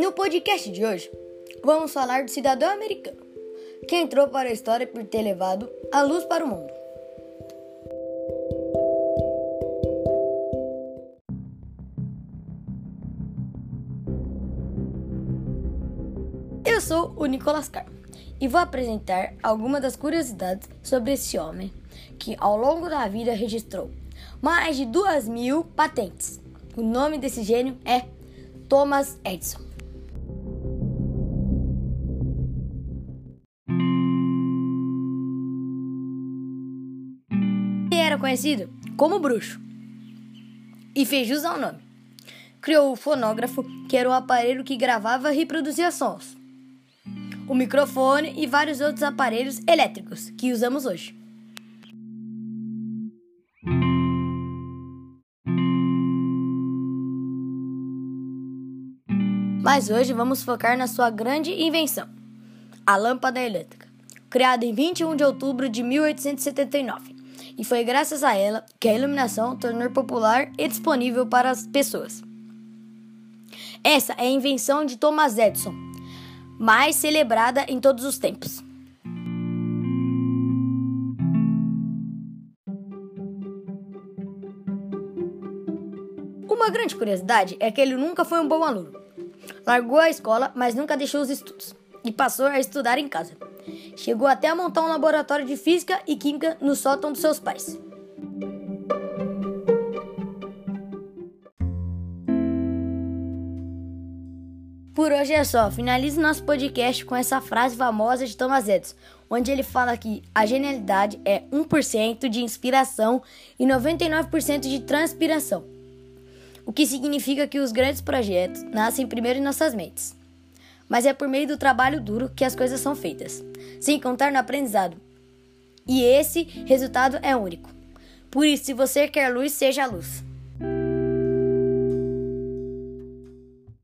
No podcast de hoje, vamos falar do cidadão americano, que entrou para a história por ter levado a luz para o mundo. Eu sou o Nicolas Carmo e vou apresentar algumas das curiosidades sobre esse homem que, ao longo da vida, registrou mais de duas mil patentes. O nome desse gênio é Thomas Edison. Era conhecido como bruxo e fez jus ao nome. Criou o fonógrafo, que era o aparelho que gravava e reproduzia sons, o microfone e vários outros aparelhos elétricos que usamos hoje. Mas hoje vamos focar na sua grande invenção, a lâmpada elétrica, criada em 21 de outubro de 1879. E foi graças a ela que a iluminação tornou popular e disponível para as pessoas. Essa é a invenção de Thomas Edison, mais celebrada em todos os tempos. Uma grande curiosidade é que ele nunca foi um bom aluno. Largou a escola, mas nunca deixou os estudos e passou a estudar em casa. Chegou até a montar um laboratório de física e química no sótão dos seus pais. Por hoje é só. Finalize nosso podcast com essa frase famosa de Thomas Edison, onde ele fala que a genialidade é 1% de inspiração e 99% de transpiração o que significa que os grandes projetos nascem primeiro em nossas mentes. Mas é por meio do trabalho duro que as coisas são feitas, sem contar no aprendizado. E esse resultado é único. Por isso, se você quer luz, seja a luz.